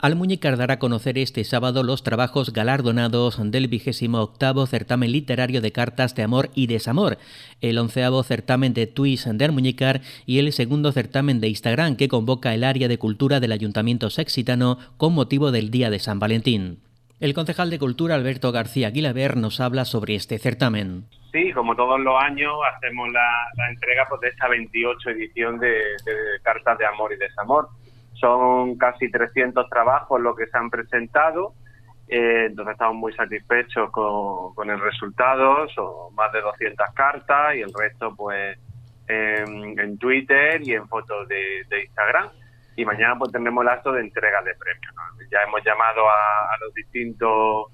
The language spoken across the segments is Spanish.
Almuñécar dará a conocer este sábado los trabajos galardonados del vigésimo octavo certamen literario de cartas de amor y desamor, el onceavo certamen de Twist de Almuñécar y el segundo certamen de Instagram que convoca el área de cultura del Ayuntamiento Sexitano con motivo del Día de San Valentín. El concejal de Cultura Alberto García Aguilaber nos habla sobre este certamen. Sí, como todos los años hacemos la, entrega pues, de esta 28 edición de cartas de amor y desamor son casi 300 trabajos los que se han presentado, eh, entonces estamos muy satisfechos con, el resultado, son más de 200 cartas y el resto pues en, Twitter y en fotos de, Instagram. Y mañana pues tendremos el acto de entrega de premios. Ya hemos llamado a, los distintos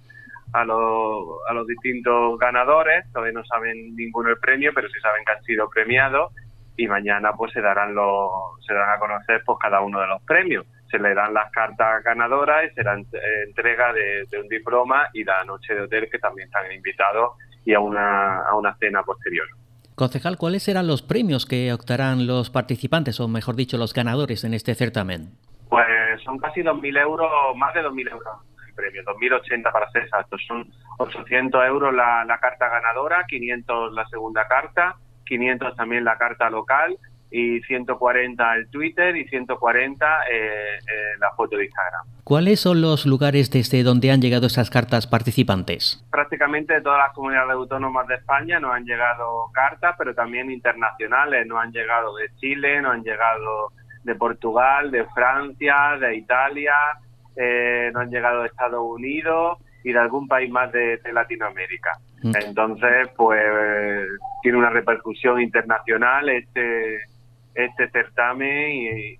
a los, a los distintos ganadores, todavía no saben ninguno el premio, pero sí saben que han sido premiados y mañana pues se darán los se darán a conocer pues cada uno de los premios se le dan las cartas ganadoras y será entrega de, un diploma y la noche de hotel que también están invitados y a una, a una cena posterior. Concejal, ¿cuáles serán los premios que optarán los participantes, o mejor dicho, los ganadores en este certamen? Pues son casi 2.000 euros, más de 2.000 euros el premio, 2.080 para ser exactos. Son 800 euros la, la carta ganadora, 500 la segunda carta, 500 también la carta local y 140 el Twitter y 140 eh, eh, la foto de Instagram. ¿Cuáles son los lugares desde donde han llegado esas cartas participantes? Prácticamente de todas las comunidades autónomas de España nos han llegado cartas, pero también internacionales. Nos han llegado de Chile, nos han llegado de Portugal, de Francia, de Italia, eh, nos han llegado de Estados Unidos y de algún país más de, Latinoamérica. Mm. Entonces, pues tiene una repercusión internacional este este certamen y, y,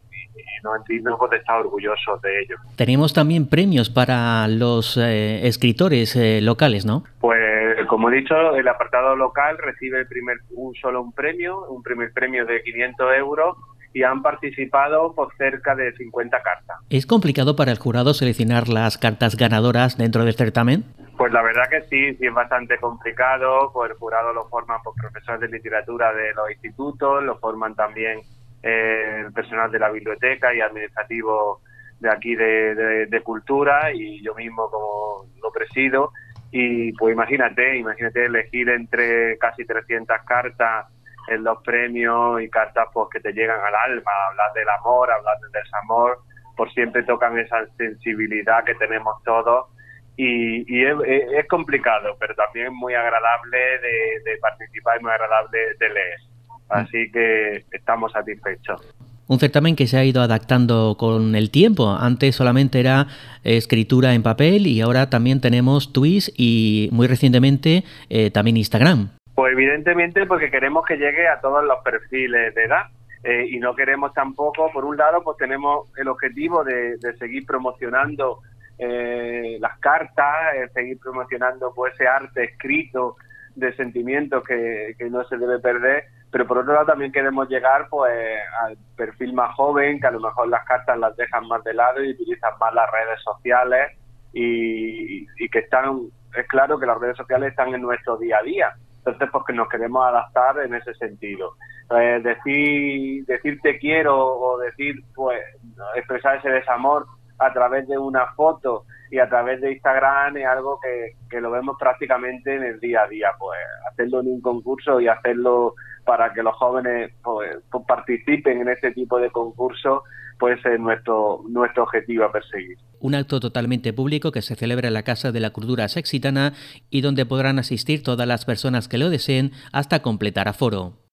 nos sentimos estar orgullosos de ello. Tenemos también premios para los eh, escritores eh, locales, ¿no? Pues como he dicho, el apartado local recibe el primer un solo un premio, un primer premio de 500 euros y han participado por cerca de 50 cartas. ¿Es complicado para el jurado seleccionar las cartas ganadoras dentro del certamen? Pues la verdad que sí, sí es bastante complicado, pues el jurado lo forman por profesores de literatura de los institutos, lo forman también eh, el personal de la biblioteca y administrativo de aquí de, de, cultura y yo mismo como lo presido y pues imagínate, imagínate elegir entre casi 300 cartas en los premios y cartas pues que te llegan al alma, hablar del amor, hablar del desamor, por siempre tocan esa sensibilidad que tenemos todos y, es, complicado, pero también muy agradable de, participar y muy agradable de leer. Así que estamos satisfechos. Un certamen que se ha ido adaptando con el tiempo. Antes solamente era escritura en papel y ahora también tenemos tweets y muy recientemente eh, también Instagram. Pues evidentemente porque queremos que llegue a todos los perfiles de edad. Eh, y no queremos tampoco, por un lado, pues tenemos el objetivo de, seguir promocionando eh, las cartas, eh, seguir promocionando pues ese arte escrito de sentimientos que, que, no se debe perder, pero por otro lado también queremos llegar pues al perfil más joven, que a lo mejor las cartas las dejan más de lado y utilizan más las redes sociales y, y que están, es claro que las redes sociales están en nuestro día a día entonces, porque nos queremos adaptar en ese sentido. Eh, decir, decir te quiero o decir, pues, expresar ese desamor a través de una foto y a través de Instagram es algo que, que lo vemos prácticamente en el día a día. Pues hacerlo en un concurso y hacerlo para que los jóvenes pues, pues participen en este tipo de concursos puede ser nuestro, nuestro objetivo a perseguir. Un acto totalmente público que se celebra en la Casa de la Cultura Sexitana y donde podrán asistir todas las personas que lo deseen hasta completar aforo.